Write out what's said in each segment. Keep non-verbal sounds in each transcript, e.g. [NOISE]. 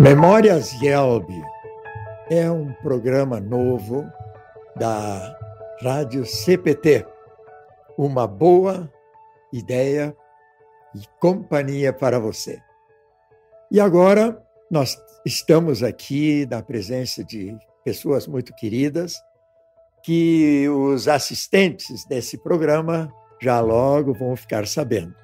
Memórias Yelb é um programa novo da Rádio CPT. Uma boa ideia e companhia para você. E agora nós estamos aqui na presença de pessoas muito queridas que os assistentes desse programa já logo vão ficar sabendo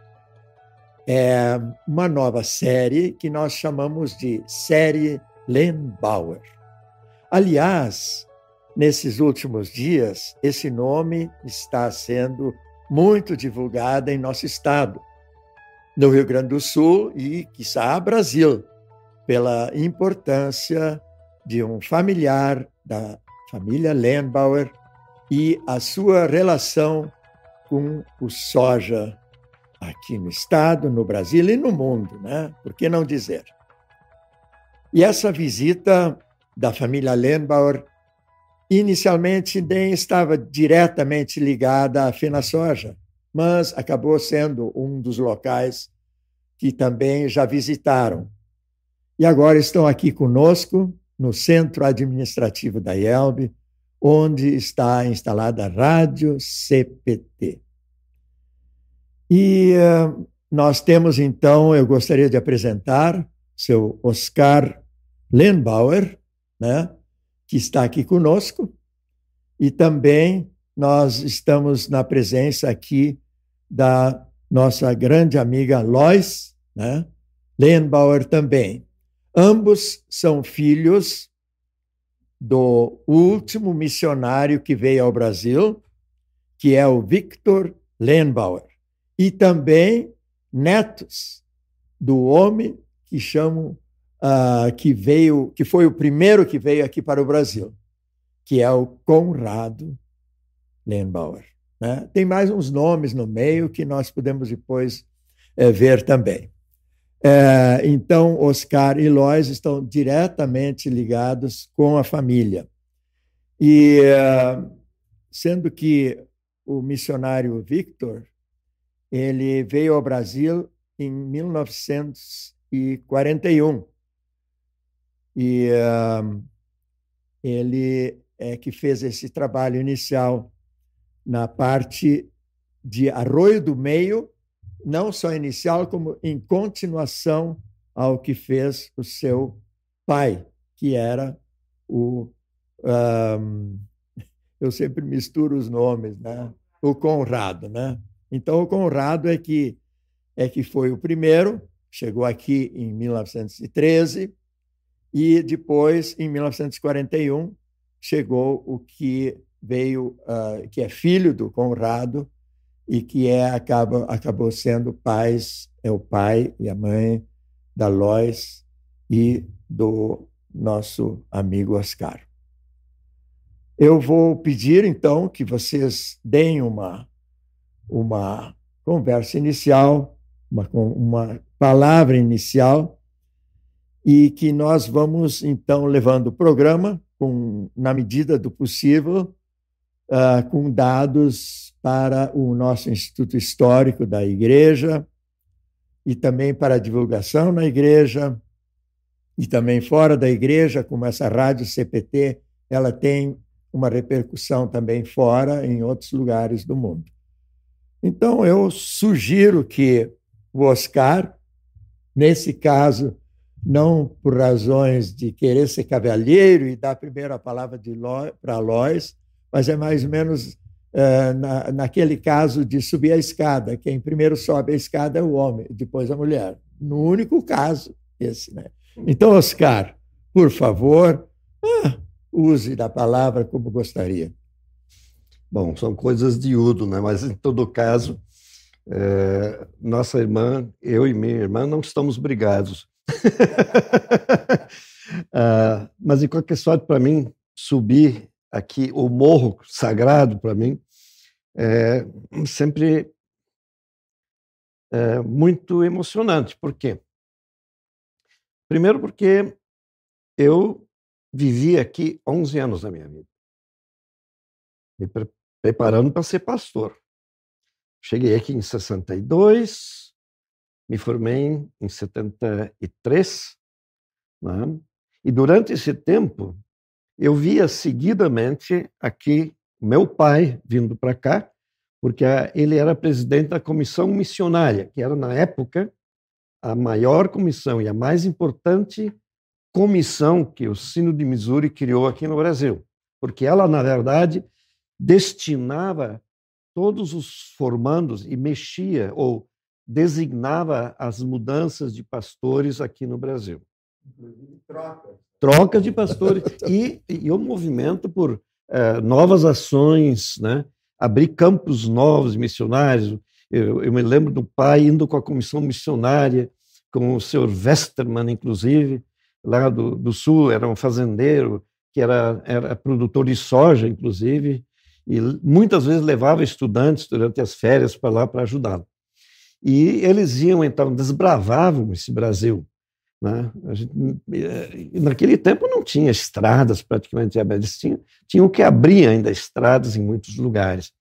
é uma nova série que nós chamamos de série Len Bauer. Aliás, nesses últimos dias, esse nome está sendo muito divulgado em nosso estado, no Rio Grande do Sul e, quiçá, Brasil, pela importância de um familiar da família Lenbauer e a sua relação com o soja aqui no Estado, no Brasil e no mundo, né? Por que não dizer? E essa visita da família Lenbauer inicialmente nem estava diretamente ligada à Fena Soja, mas acabou sendo um dos locais que também já visitaram. E agora estão aqui conosco no centro administrativo da IELB, onde está instalada a Rádio CPT. E uh, nós temos, então, eu gostaria de apresentar seu Oscar Lenbauer, né, que está aqui conosco, e também nós estamos na presença aqui da nossa grande amiga Lois, né, Lenbauer também. Ambos são filhos do último missionário que veio ao Brasil, que é o Victor Lenbauer e também netos do homem que chamam uh, que veio, que foi o primeiro que veio aqui para o Brasil, que é o Conrado Lenbauer. Né? Tem mais uns nomes no meio que nós podemos depois é, ver também. É, então, Oscar e Lois estão diretamente ligados com a família. E, é, sendo que o missionário Victor ele veio ao Brasil em 1941 e uh, ele é que fez esse trabalho inicial na parte de Arroio do Meio, não só inicial, como em continuação ao que fez o seu pai, que era o. Um, [LAUGHS] eu sempre misturo os nomes, né? O Conrado, né? Então, o Conrado é que, é que foi o primeiro, chegou aqui em 1913, e depois, em 1941, chegou o que veio, uh, que é filho do Conrado, e que é, acaba, acabou sendo pais, é o pai e a mãe da Lois e do nosso amigo Oscar. Eu vou pedir, então, que vocês deem uma uma conversa inicial, uma, uma palavra inicial, e que nós vamos, então, levando o programa, com, na medida do possível, uh, com dados para o nosso Instituto Histórico da Igreja e também para a divulgação na igreja e também fora da igreja, como essa rádio CPT, ela tem uma repercussão também fora, em outros lugares do mundo. Então, eu sugiro que o Oscar, nesse caso, não por razões de querer ser cavalheiro e dar a palavra para Lois, mas é mais ou menos é, na, naquele caso de subir a escada. Quem primeiro sobe a escada é o homem, depois a mulher. No único caso, esse. Né? Então, Oscar, por favor, ah, use da palavra como gostaria. Bom, são coisas de Udo, né? mas em todo caso, é, nossa irmã, eu e minha irmã, não estamos brigados. [LAUGHS] ah, mas, de qualquer sorte, para mim, subir aqui o morro sagrado, para mim, é sempre é muito emocionante. Por quê? Primeiro, porque eu vivi aqui 11 anos da minha vida me pre preparando para ser pastor. Cheguei aqui em 62, me formei em 73 Né? E durante esse tempo, eu via seguidamente aqui meu pai vindo para cá, porque ele era presidente da comissão missionária, que era, na época, a maior comissão e a mais importante comissão que o Sino de Missouri criou aqui no Brasil. Porque ela, na verdade, destinava todos os formandos e mexia ou designava as mudanças de pastores aqui no Brasil. Troca. Troca de pastores. e, e o movimento por é, novas ações, né? abrir campos novos missionários. Eu, eu, me lembro do pai indo com a comissão missionária, com o senhor Westermann, inclusive, lá do, do sul, era um fazendeiro que era, era produtor de soja, inclusive, e muitas vezes levava estudantes durante as férias para lá para ajudá-lo. E eles iam, então, desbravavam esse Brasil. Né? Gente, eh, naquele tempo não tinha estradas praticamente abertas, tinha, tinham que abrir ainda estradas em muitos lugares.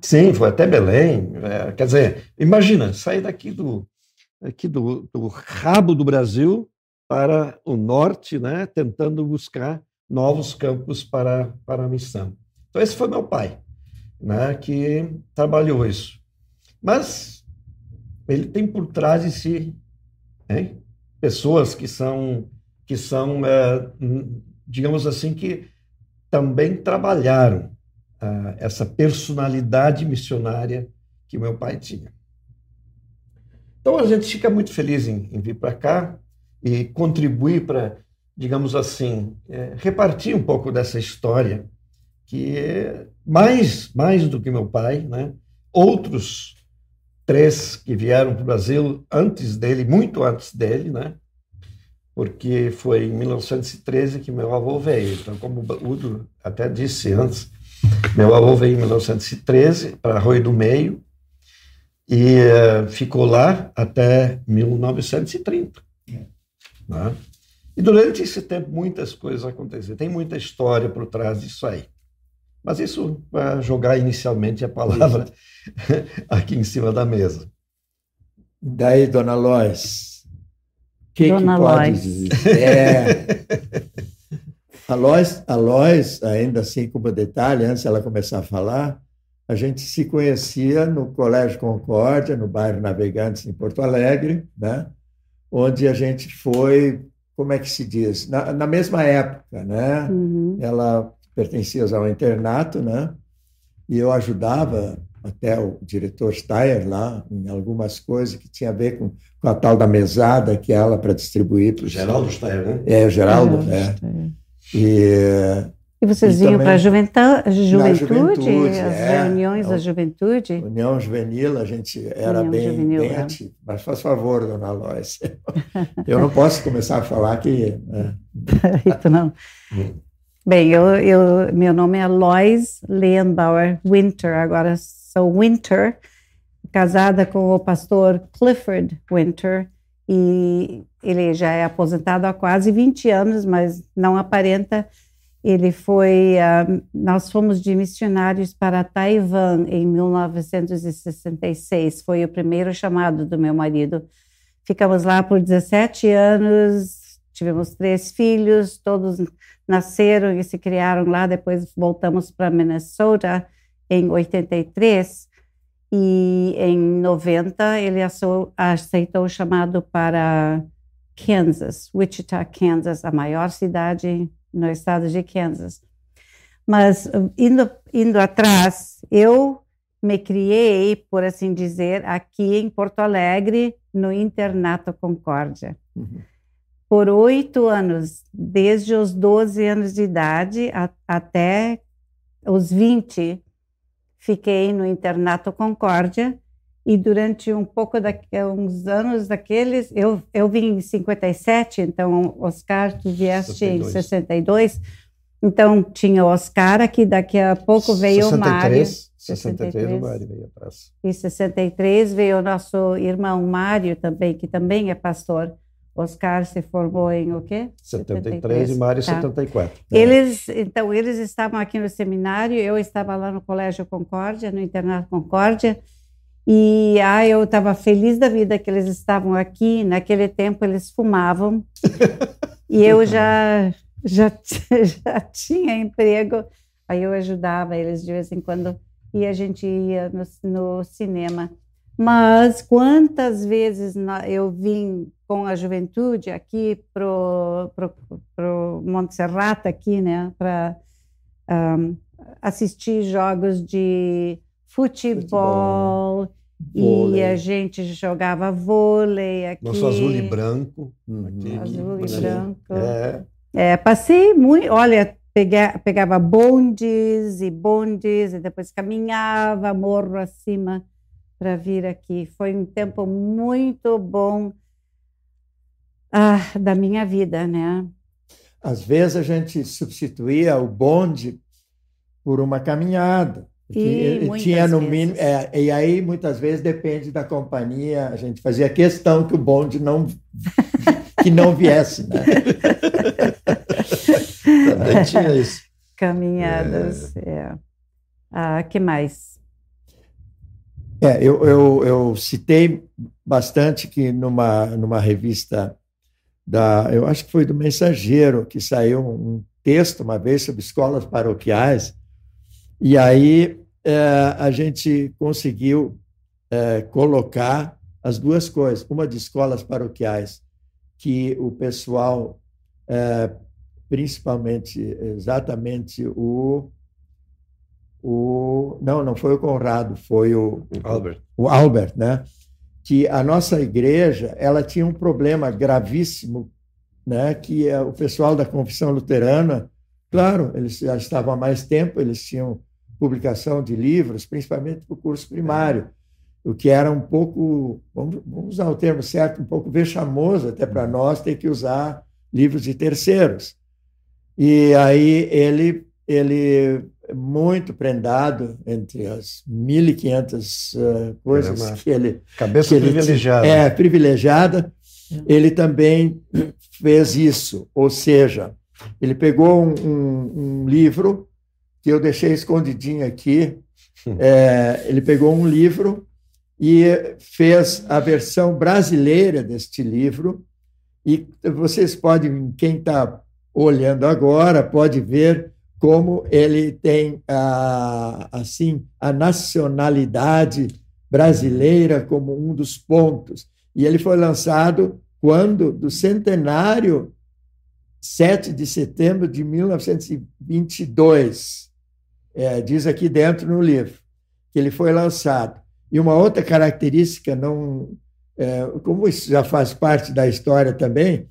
Sim, foi até Belém. É, quer dizer, imagina, sair daqui do, aqui do, do rabo do Brasil para o norte, né, tentando buscar novos campos para, para a missão. Então, esse foi meu pai, né, que trabalhou isso. Mas ele tem por trás de si hein, pessoas que são, que são é, digamos assim, que também trabalharam ah, essa personalidade missionária que meu pai tinha. Então a gente fica muito feliz em, em vir para cá e contribuir para, digamos assim, é, repartir um pouco dessa história que é mais mais do que meu pai, né? Outros três que vieram para o Brasil antes dele, muito antes dele, né? Porque foi em 1913 que meu avô veio. Então, como o Udo até disse antes, meu avô veio em 1913 para Arroio do Meio e uh, ficou lá até 1930. É. Né? E durante esse tempo muitas coisas aconteceram. Tem muita história por trás disso aí. Mas isso para jogar inicialmente a palavra [LAUGHS] aqui em cima da mesa. Daí, dona Lois, o que, dona que pode Lois. dizer? É, a, Lois, a Lois, ainda assim como detalhe, antes ela começar a falar, a gente se conhecia no Colégio Concórdia, no bairro Navegantes, em Porto Alegre, né? onde a gente foi, como é que se diz? Na, na mesma época, né? Uhum. Ela pertencia ao internato, né? E eu ajudava até o diretor Steyer lá em algumas coisas que tinha a ver com, com a tal da mesada que ela para distribuir para o Geraldo Steyer, né? É, o Geraldo, é. E e vocês e iam para a juventude, juventude, as é, reuniões da juventude? União Juvenil, a gente era União bem, Juvenil, bem é. ativo. Mas faz favor, dona Lois. [LAUGHS] Eu não posso começar a falar que. Né? [LAUGHS] não. [LAUGHS] Bem, eu, eu, meu nome é Lois Leonbauer Winter, agora sou Winter, casada com o pastor Clifford Winter, e ele já é aposentado há quase 20 anos, mas não aparenta ele foi, uh, nós fomos de missionários para Taiwan em 1966, foi o primeiro chamado do meu marido. Ficamos lá por 17 anos, tivemos três filhos, todos nasceram e se criaram lá, depois voltamos para Minnesota em 83, e em 90 ele aceitou o chamado para Kansas, Wichita, Kansas, a maior cidade no estado de Kansas. Mas indo, indo atrás, eu me criei, por assim dizer, aqui em Porto Alegre, no Internato Concórdia. Uhum. Por oito anos, desde os 12 anos de idade a, até os 20, fiquei no Internato Concórdia e durante um pouco daqui, uns anos daqueles, eu, eu vim em 57, então Oscar, tu vieste 62. em 62, então tinha o Oscar aqui, daqui a pouco veio 63, o Mário. 63, o Mário veio atrás. Em 63 veio o nosso irmão Mário também, que também é pastor. Oscar se formou em o quê? 73, 73 e Mário tá. 74. É. Eles, então, eles estavam aqui no seminário, eu estava lá no Colégio Concórdia, no Internato Concórdia, E ah, eu estava feliz da vida que eles estavam aqui. Naquele tempo eles fumavam [LAUGHS] e eu já, já, [LAUGHS] já tinha emprego. Aí eu ajudava eles de vez em quando e a gente ia no, no cinema. Mas quantas vezes eu vim com a juventude aqui pro pro, pro Montserrat aqui, né, para um, assistir jogos de futebol, futebol. e a gente jogava vôlei aqui. Nosso azul e branco. Uhum. Aqui, azul e branco. É. é. passei muito, olha, pega, pegava bondes e bondes e depois caminhava morro acima para vir aqui. Foi um tempo muito bom ah, da minha vida, né? Às vezes a gente substituía o bonde por uma caminhada. E tinha no mínimo, é, e aí muitas vezes depende da companhia, a gente fazia questão que o bonde não que não viesse, né? [LAUGHS] Também tinha isso. Caminhadas, é. é. Ah, que mais? É, eu, eu, eu citei bastante que numa, numa revista da, eu acho que foi do Mensageiro, que saiu um texto uma vez sobre escolas paroquiais, e aí é, a gente conseguiu é, colocar as duas coisas, uma de escolas paroquiais, que o pessoal, é, principalmente, exatamente o o não, não foi o Conrado, foi o Albert. O Albert, né? Que a nossa igreja, ela tinha um problema gravíssimo, né? Que é o pessoal da confissão luterana, claro, eles já estavam há mais tempo, eles tinham publicação de livros, principalmente para o curso primário, o que era um pouco, vamos, vamos usar o termo certo, um pouco vexamoso até para nós ter que usar livros de terceiros. E aí ele ele muito prendado entre as 1.500 uh, coisas Caramba. que ele. Cabeça que privilegiada. Ele, é, privilegiada. Ele também fez isso, ou seja, ele pegou um, um, um livro que eu deixei escondidinho aqui. Hum. É, ele pegou um livro e fez a versão brasileira deste livro. E vocês podem, quem está olhando agora, pode ver como ele tem a, assim a nacionalidade brasileira como um dos pontos. E ele foi lançado quando do centenário 7 de setembro de 1922. É, diz aqui dentro no livro que ele foi lançado. E uma outra característica, não, é, como isso já faz parte da história também,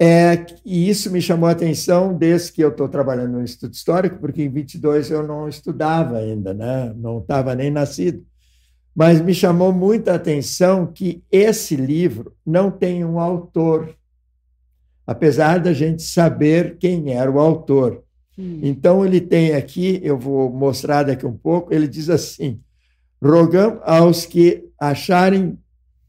é, e isso me chamou a atenção desde que eu estou trabalhando no Instituto Histórico, porque em 22 eu não estudava ainda, né? não estava nem nascido. Mas me chamou muita atenção que esse livro não tem um autor, apesar da gente saber quem era o autor. Hum. Então, ele tem aqui, eu vou mostrar daqui um pouco, ele diz assim: rogamos aos que acharem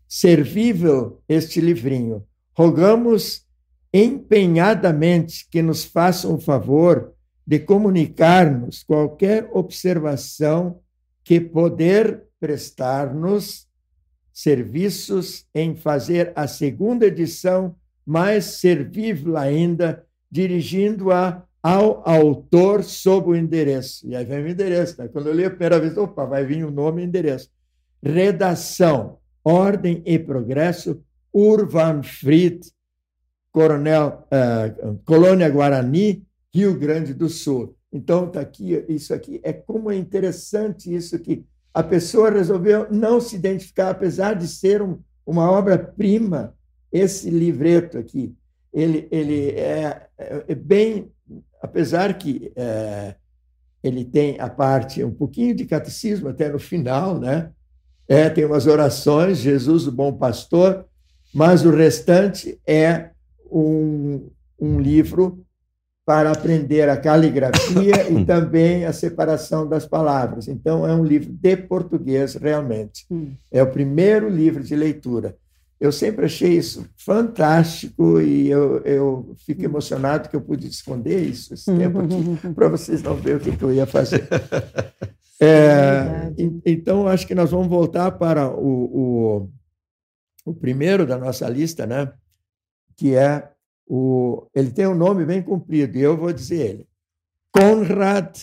servível este livrinho, rogamos empenhadamente que nos façam o favor de comunicar-nos qualquer observação que poder prestar-nos serviços em fazer a segunda edição mais servível ainda, dirigindo-a ao autor sob o endereço. E aí vem o endereço. Né? Quando eu li a primeira vez, opa, vai vir o nome e endereço. Redação, Ordem e Progresso, Urban Fried, Coronel, uh, Colônia Guarani, Rio Grande do Sul. Então, está aqui, isso aqui é como é interessante isso que a pessoa resolveu não se identificar, apesar de ser um, uma obra-prima, esse livreto aqui. Ele, ele é, é bem, apesar que é, ele tem a parte, um pouquinho de catecismo até no final, né? É, tem umas orações, Jesus, o bom pastor, mas o restante é um, um livro para aprender a caligrafia [COUGHS] e também a separação das palavras. Então, é um livro de português, realmente. Hum. É o primeiro livro de leitura. Eu sempre achei isso fantástico e eu, eu fico emocionado que eu pude esconder isso esse tempo aqui, [LAUGHS] para vocês não verem o que, que eu ia fazer. [LAUGHS] É, então, acho que nós vamos voltar para o, o, o, primeiro da nossa lista, né? Que é o. Ele tem um nome bem comprido, e eu vou dizer ele: Konrad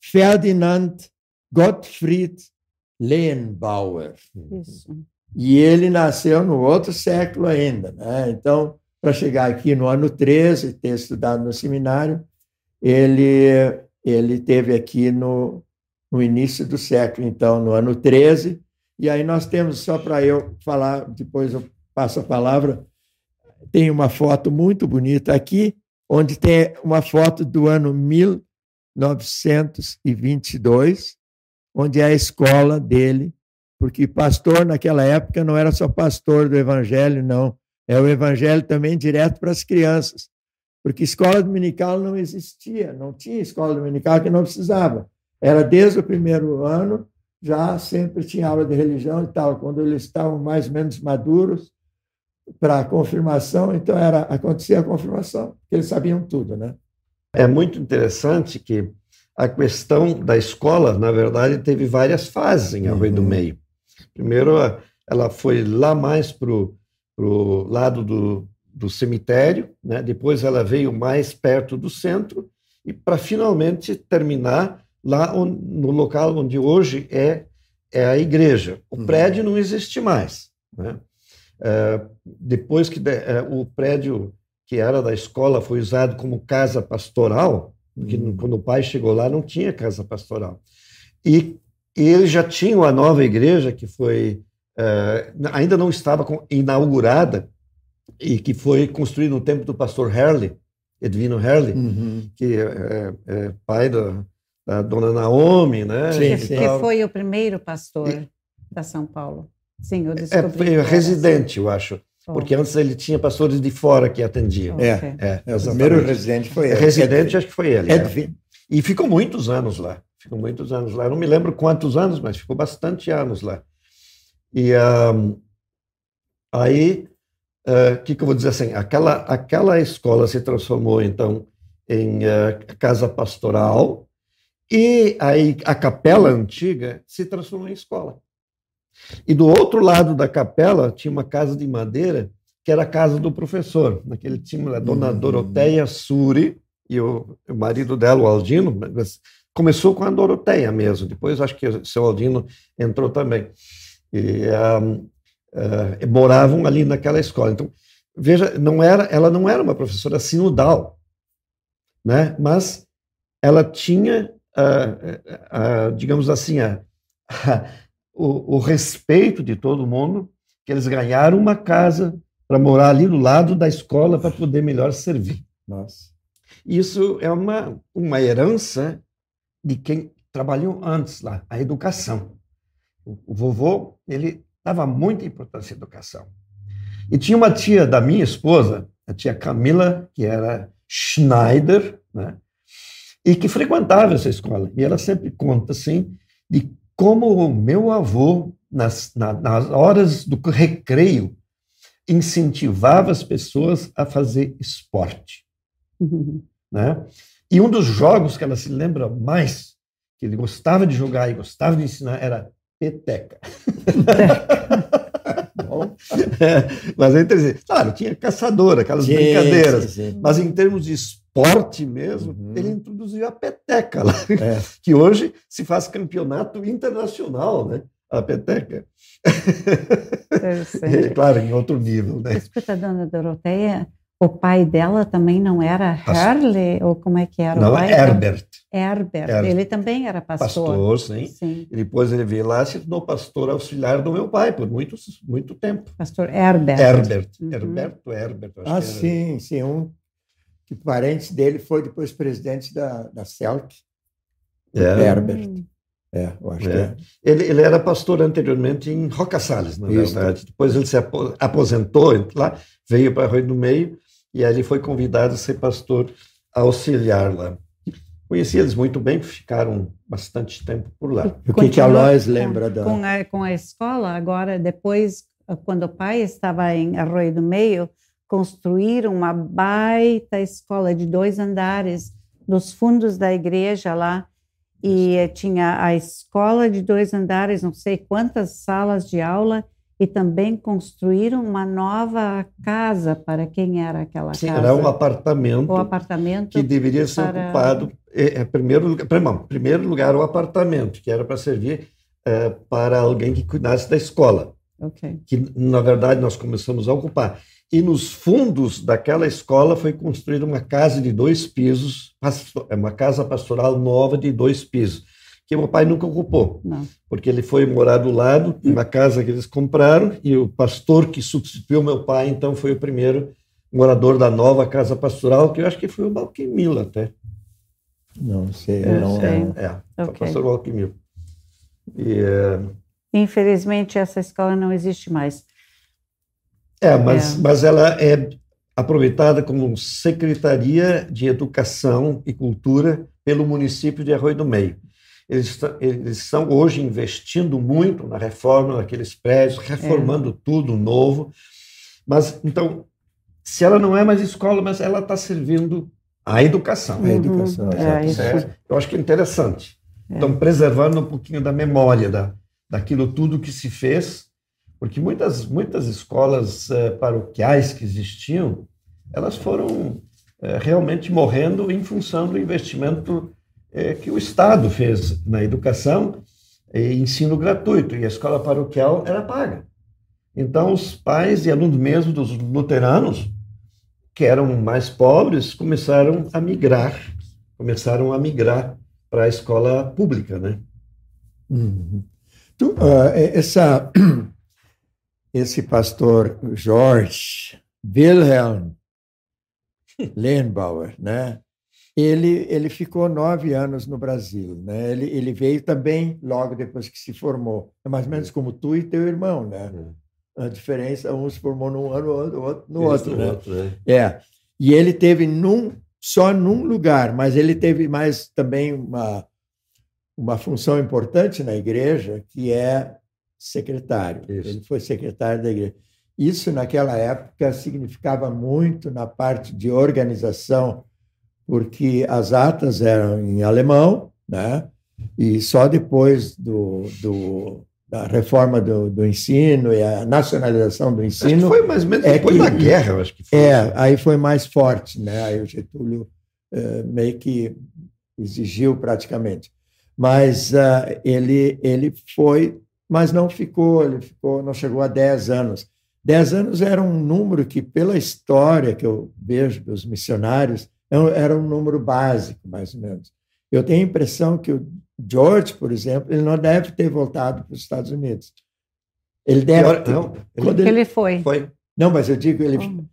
Ferdinand Gottfried Lehenbauer. Isso. E ele nasceu no outro século ainda. Né? Então, para chegar aqui no ano 13, ter estudado no seminário, ele, ele teve aqui no, no início do século, então, no ano 13. E aí nós temos, só para eu falar, depois eu passo a palavra, tem uma foto muito bonita aqui, onde tem uma foto do ano 1922, onde é a escola dele, porque pastor naquela época não era só pastor do evangelho, não. É o evangelho também direto para as crianças, porque escola dominical não existia, não tinha escola dominical que não precisava. Era desde o primeiro ano, já sempre tinha aula de religião e tal. Quando eles estavam mais ou menos maduros para a confirmação, então era acontecia a confirmação, eles sabiam tudo, né? É muito interessante que a questão da escola, na verdade, teve várias fases em Arroio uhum. do Meio. Primeiro, ela foi lá mais para o lado do, do cemitério, né? depois ela veio mais perto do centro, e para finalmente terminar lá no local onde hoje é, é a igreja. O uhum. prédio não existe mais. Né? É, depois que de, é, o prédio que era da escola foi usado como casa pastoral, porque uhum. quando o pai chegou lá não tinha casa pastoral. E, e eles já tinham a nova igreja, que foi é, ainda não estava inaugurada, e que foi construída no tempo do pastor Herley, Edwino Herley, uhum. que é, é, pai da, da, dona Naomi, né? Sim, sim. Que foi o primeiro pastor e, da São Paulo. Sim, eu descobri. É, foi residente, eu acho. Porque antes ele tinha pastores de fora que atendiam. É, é, é, o primeiro residente foi ele. Residente, acho que foi ele. É. E ficou muitos anos lá. Ficou muitos anos lá. Eu não me lembro quantos anos, mas ficou bastante anos lá. E um, aí, o uh, que, que eu vou dizer assim? Aquela, aquela escola se transformou, então, em uh, casa pastoral e aí a capela antiga se transformou em escola. E do outro lado da capela tinha uma casa de madeira, que era a casa do professor. Naquele time, a dona uhum. Doroteia Suri e o, o, marido dela, o Aldino, começou com a Doroteia mesmo. Depois acho que o seu Aldino entrou também. E uh, uh, moravam ali naquela escola. Então, veja, não era, ela não era uma professora sinodal, né? mas ela tinha, uh, digamos assim, a, o, o respeito de todo mundo, que eles ganharam uma casa para morar ali do lado da escola para poder melhor servir. Nossa. Isso é uma, uma herança de quem trabalhou antes lá, a educação. O, o vovô, ele dava muita importância à educação. E tinha uma tia da minha esposa, a tia Camila, que era Schneider, né? e que frequentava essa escola. E ela sempre conta assim de como o meu avô, nas, na, nas horas do recreio, incentivava as pessoas a fazer esporte. Uhum. [LAUGHS] Né? E um dos jogos que ela se lembra mais, que ele gostava de jogar e gostava de ensinar, era peteca. [LAUGHS] Bom, é, mas entre claro, tinha caçador, aquelas sim, brincadeiras, sim, sim. mas em termos de esporte mesmo, uhum. ele introduziu a peteca lá, é. [LAUGHS] que hoje se faz campeonato internacional, né? A peteca. É, [LAUGHS] claro, em outro nível, né? Escuta, dona Doroteia, o pai dela também não era Harley, ou como é que era não, o pai? Herbert. Herbert. Herbert. Ele também era pastor. Pastor, sim. sim. E depois ele veio lá e se tornou pastor auxiliar do meu pai por muito, muito tempo. Pastor Herbert. Herbert. Uhum. Herberto Herbert. ah, sim, sim. Um que parente dele foi depois presidente da, da Celtic, é. Herbert. É, eu acho é. que é. Ele, ele era pastor anteriormente em Roca Salles, na Isso. verdade. Depois ele se aposentou lá, veio para Rio do Meio e aí ele foi convidado a ser pastor auxiliar lá. Conheci eles muito bem, ficaram bastante tempo por lá. o que, que a Lois lembra da... Com a, com a escola, agora, depois, quando o pai estava em Arroio do Meio, construíram uma baita escola de dois andares nos fundos da igreja lá. E tinha a escola de dois andares, não sei quantas salas de aula, e também construíram uma nova casa para quem era aquela Sim, casa. era um apartamento, o apartamento que deveria ser para- ocupado, é, é, primeiro, primeiro, lugar, o apartamento, que era para servir é, para alguém que cuidasse da escola, Ok. que na verdade nós começamos a ocupar. E nos fundos daquela escola foi construída uma casa de dois pisos, é uma casa pastoral nova de dois pisos, que meu pai nunca ocupou. Não. porque ele foi morar do lado, numa casa que eles compraram, e o pastor que substituiu meu pai, então, foi o primeiro morador da nova casa pastoral, que eu acho que foi o Balquimilo até. Não sei, Eu não. sei. É, foi o Ok. pastor Balquimilo. E, é, Infelizmente, essa escola não existe mais. É, mas, É. mas ela é aproveitada como Secretaria de Educação e Cultura pelo município de Arroio do Meio. Eles, estão- eles estão hoje investindo muito na reforma daqueles prédios, reformando tudo novo. Mas, então, se ela não é mais escola, mas ela está servindo à educação. A educação, É. Certo? Eu acho que é interessante. É. Estão preservando um pouquinho da memória da, daquilo tudo que se fez, porque muitas, muitas escolas eh, paroquiais que existiam, elas foram eh, realmente morrendo em função do investimento eh, que o Estado fez na educação e ensino gratuito, e a escola paroquial era paga. Então, os pais e alunos mesmo dos luteranos, que eram mais pobres, começaram a migrar, começaram a migrar para a escola pública, né? Uhum. Tu, ah, essa, [CLEARS THROAT] esse pastor George Wilhelm [LAUGHS] Lehnbauer, né? Ele, ele ficou nove anos no Brasil, né? Ele, ele veio também logo depois que se formou, é mais ou menos como tu e teu irmão, né? A diferença, um se formou num ano, o outro no Isso, outro, né? outro, né? É. E ele teve num, só num lugar, mas ele teve mais também uma, uma função importante na igreja, que é secretário. Isso. Ele foi secretário da igreja. Isso, naquela época, significava muito na parte de organização, porque as atas eram em alemão, né? e só depois do, do, da reforma do, do ensino e a nacionalização do ensino. foi mais ou menos é depois que- da guerra, eu acho que foi. É, aí foi mais forte, né? Aí o Getúlio eh, meio que exigiu praticamente. Mas ah, ele, ele foi, mas não ficou, ele ficou, não chegou a 10 anos. 10 anos era um número que, pela história que eu vejo dos missionários, é um- era um número básico, mais ou menos. Eu tenho a impressão que o George, por exemplo, ele não deve ter voltado para os Estados Unidos. Ele deve ter, não, quando Ele, ele, foi. Foi. não, mas eu digo, ele, Oh.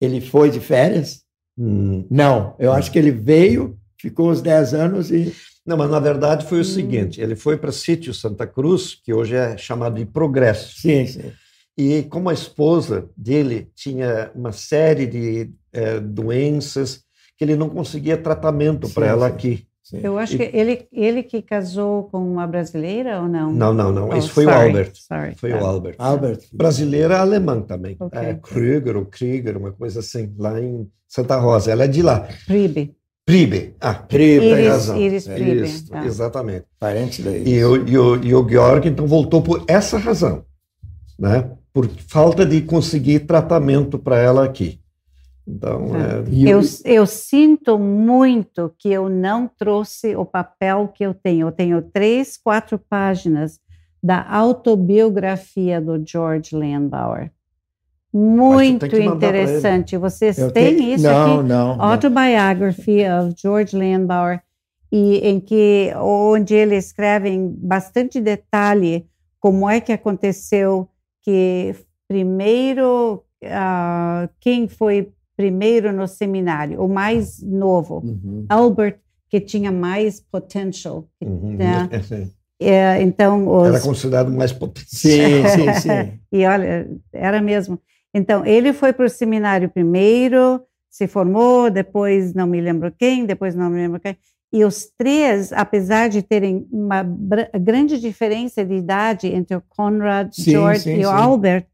ele foi de férias? Hum. Não, eu acho que ele veio, ficou os 10 anos e. Não, mas na verdade foi o Hum. seguinte: ele foi para Sítio Santa Cruz, que hoje é chamado de Progresso. Sim, sim. E como a esposa dele tinha uma série de eh, doenças que ele não conseguia tratamento para ela sim. aqui. sim. Eu acho que ele, ele que casou com uma brasileira ou não? Não, não, não. Oh, Esse foi sorry, o Albert. sorry. Foi Tá. o Albert. Albert. Brasileira alemã também. Ok. É, Krüger ou Krieger, uma coisa assim, lá em Santa Rosa. Ela é de lá. Pribe. Pribe. Ah, Pribe, tem Iris- razão. Iris É Pribe, isso, tá. Exatamente. Parente daí. E o, e, o, e o Georg, então, voltou por essa razão, né? Por falta de conseguir tratamento para ela aqui. Então, Tá. é, Eu, eu sinto muito que eu não trouxe o papel que eu tenho. Eu tenho três, quatro páginas da autobiografia do George Landauer. Muito interessante. Vocês eu têm tenho- isso não, aqui? Não, não. Autobiography of George Landauer, e em que onde ele escreve em bastante detalhe como é que aconteceu que primeiro ah, quem foi primeiro no seminário, o mais novo, Uhum. Albert, que tinha mais potential. uhum, Tá. é. É, então, os, era considerado mais potente. Sim, sim, [LAUGHS] sim. e olha, era mesmo. Então, ele foi para o seminário primeiro, se formou, depois não me lembro quem, depois não me lembro quem. E os três, apesar de terem uma grande diferença de idade entre o Conrad, Sim, George sim, e o sim. Albert,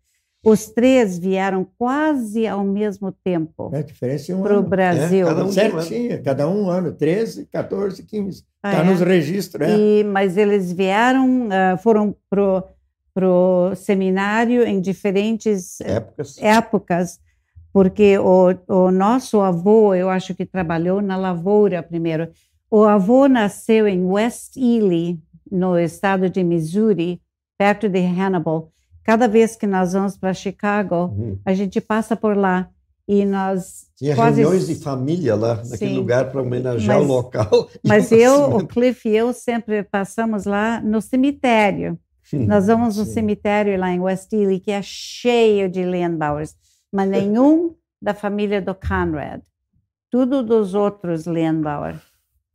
Os três vieram quase ao mesmo tempo É é um para o ano. Brasil. cada um- Certinho, cada um ano, 13, 14, 15. Ah, Está é? nos registros, é. E, mas eles vieram, ah, foram pro pro seminário em diferentes eh, Épocas. épocas, porque o, o nosso avô, eu acho que trabalhou na lavoura primeiro. O avô nasceu em West Ely, no estado de Missouri, perto de Hannibal. Cada vez que nós vamos para Chicago, Uhum. a gente passa por lá e nós Tinha quase reuniões de família lá, naquele Sim. lugar, para homenagear Mas- o local. [LAUGHS] Mas o eu, o. Cliff e eu sempre passamos lá no cemitério. Nós vamos no Sim. cemitério lá em West Ely, que é cheio de Lindauers, mas nenhum da família do Conrad. Tudo dos outros Lindauer.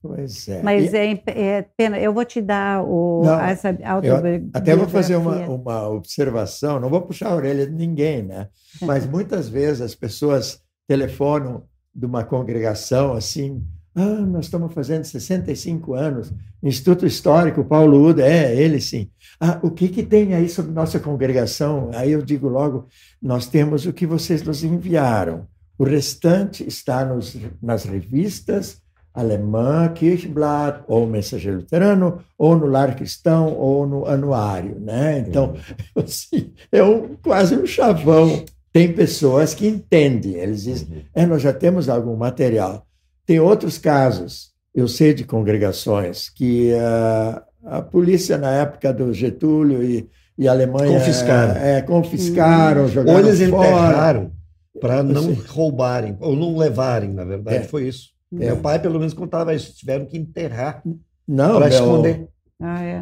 Pois é. Mas E é, é pena, eu vou te dar o, Não, essa autobiografia. até vou fazer uma, uma observação, não vou puxar a orelha de ninguém, né? Mas [LAUGHS] muitas vezes as pessoas telefonam de uma congregação assim, ah, nós estamos fazendo 65 anos, Instituto Histórico Paulo Uda, é, ele sim. Ah, o que, que tem aí sobre nossa congregação? Aí eu digo logo, nós temos o que vocês nos enviaram. O restante está nos, nas revistas alemã, Kirchenblatt, ou Mensageiro Luterano, ou no Lar Cristão, ou no Anuário, né? Então, [LAUGHS] assim, é um, quase um chavão. Tem pessoas que entendem, eles dizem, é, nós já temos algum material. Tem outros casos, eu sei de congregações, que ah, a polícia, na época do Getúlio e, e a Alemanha... Confiscaram. É, confiscaram, Ou jogaram eles fora. enterraram para não roubarem, ou não levarem, na verdade, É. foi isso. É. Meu pai, pelo menos, contava isso. Tiveram que enterrar Não, para esconder. Ah, é.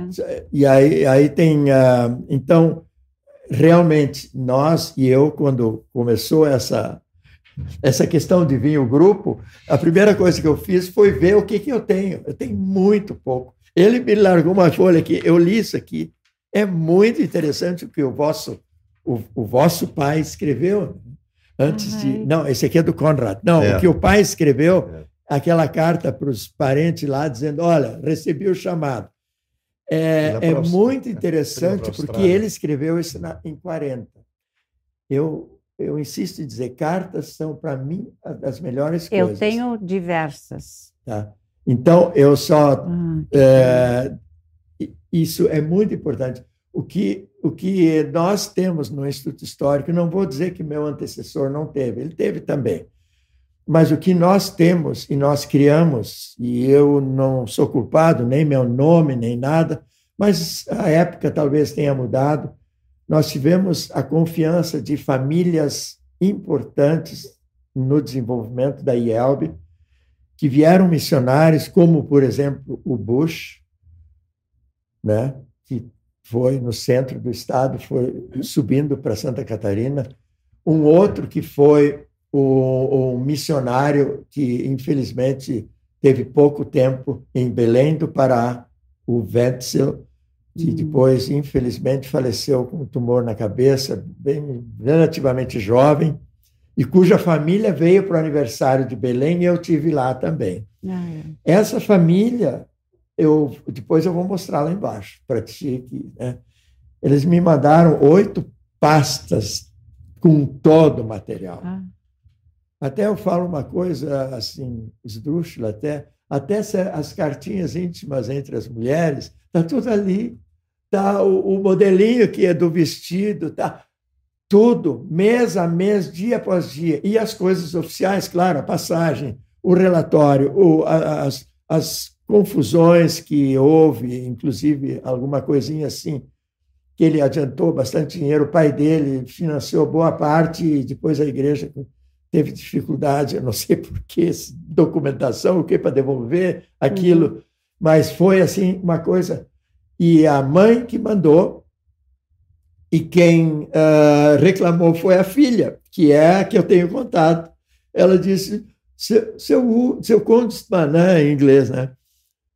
E aí, aí tem. ah, então, realmente, nós e eu, quando começou essa, essa questão de vir o grupo, a primeira coisa que eu fiz foi ver o que, que eu tenho. Eu tenho muito pouco. Ele me largou uma folha aqui, eu li isso aqui. É muito interessante o que o vosso, o, o vosso pai escreveu antes de. Ai. Não, esse aqui é do Conrad. Não, É. o que o pai escreveu É. aquela carta para os parentes lá dizendo: olha, recebi o chamado. É, é muito é. interessante porque ele escreveu isso na- em 40. Eu, eu insisto em dizer: cartas são, para mim, a- das melhores Eu coisas. tenho diversas. tá? Então, eu só. Ah, é, isso é muito importante. O que, o que nós temos no Instituto Histórico, não vou dizer que meu antecessor não teve, ele teve também. Mas o que nós temos e nós criamos, e eu não sou culpado, nem meu nome, nem nada, mas a época talvez tenha mudado. Nós tivemos a confiança de famílias importantes no desenvolvimento da IELB, que vieram missionários, como, por exemplo, o Bush, né, que foi no centro do estado, foi subindo para Santa Catarina. Um outro que foi o, o missionário que, infelizmente, teve pouco tempo em Belém do Pará, o Wetzel, que depois, infelizmente, faleceu com um tumor na cabeça, bem relativamente jovem, e cuja família veio para o aniversário de Belém e eu tive lá também. ah, é. Essa família, eu depois eu vou mostrar lá embaixo para ti aqui. Né? Eles me mandaram oito pastas com todo o material. Ah, Até eu falo uma coisa assim, esdrúxula até, até as cartinhas íntimas entre as mulheres, tá tudo ali. Tá o, o modelinho que é do vestido, tá tudo, mês a mês, dia após dia. E as coisas oficiais, claro, a passagem, o relatório, o, as, as confusões que houve, inclusive alguma coisinha assim, que ele adiantou bastante dinheiro, o pai dele financiou boa parte e depois a igreja teve dificuldade, eu não sei [LAUGHS] por que, documentação, o que para devolver aquilo, mas foi assim uma coisa. E a mãe que mandou, e quem ah, reclamou foi a filha, que é a que eu tenho contato. Ela disse: seu, seu, seu congressman, né, em inglês, né?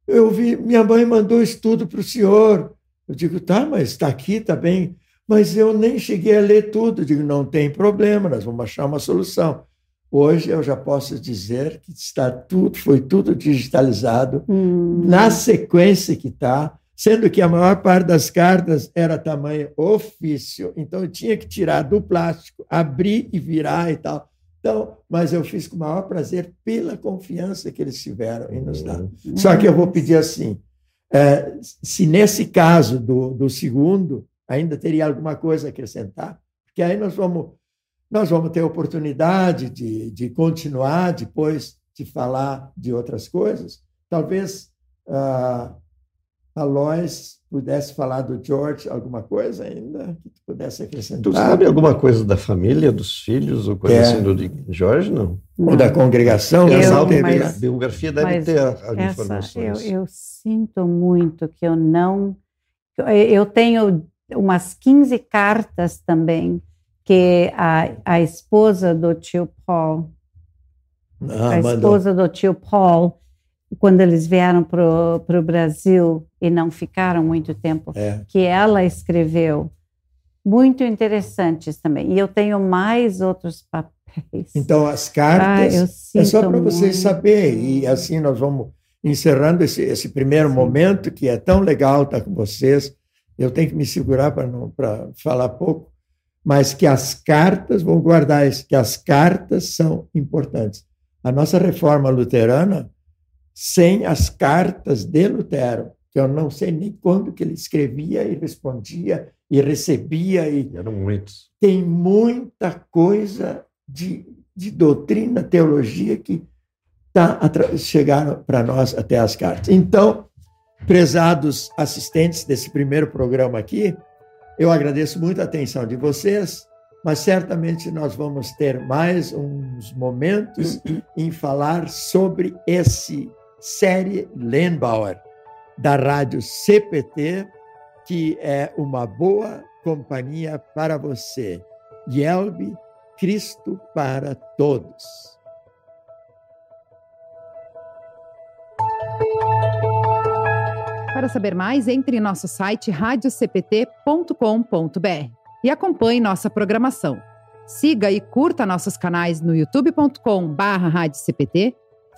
Eu vi, minha mãe mandou isso tudo para o senhor. Eu digo, tá, mas está aqui, está bem. Mas eu nem cheguei a ler tudo. Eu digo, não tem problema, nós vamos achar uma solução. Hoje eu já posso dizer que está tudo, foi tudo digitalizado hum, na sequência que está, sendo que a maior parte das cartas era tamanho ofício, então eu tinha que tirar do plástico, abrir e virar e tal. Então, mas eu fiz com o maior prazer pela confiança que eles tiveram em nos dar. Uhum. Só que eu vou pedir assim, é, se nesse caso do, do segundo ainda teria alguma coisa a acrescentar, porque aí nós vamos nós vamos ter oportunidade de, de continuar depois de falar de outras coisas. Talvez uh, a Lois pudesse falar do George alguma coisa ainda que tu pudesse acrescentar. Tu sabe alguma coisa da família, dos filhos, ou coisa é. assim do George, não? Ou da congregação? Eu, essa mas, a biografia deve ter as informações. Eu, eu sinto muito que eu não... Eu tenho umas 15 cartas também que a, a esposa do tio Paul, ah, a esposa do tio Paul, quando eles vieram para o Brasil e não ficaram muito tempo, é. que ela escreveu. Muito interessantes também. E eu tenho mais outros papéis. Então, as cartas, ah, é só para vocês saberem. E assim nós vamos encerrando esse, esse primeiro Sim. momento, que é tão legal estar com vocês. Eu tenho que me segurar para falar pouco, mas que as cartas, vão guardar isso, que as cartas são importantes. A nossa reforma luterana sem as cartas de Lutero, que eu não sei nem quando que ele escrevia e respondia e recebia. E Eram muitos. Tem muita coisa de, de doutrina, teologia que tá, chegaram para nós até as cartas. Então, prezados assistentes desse primeiro programa aqui, eu agradeço muito a atenção de vocês, mas certamente nós vamos ter mais uns momentos em falar sobre esse série Lenbauer, da rádio CPT, que é uma boa companhia para você. Yelbe, Cristo para todos. Para saber mais, entre em nosso site radiocpt.com.br e acompanhe nossa programação. Siga e curta nossos canais no youtube.com/radiocpt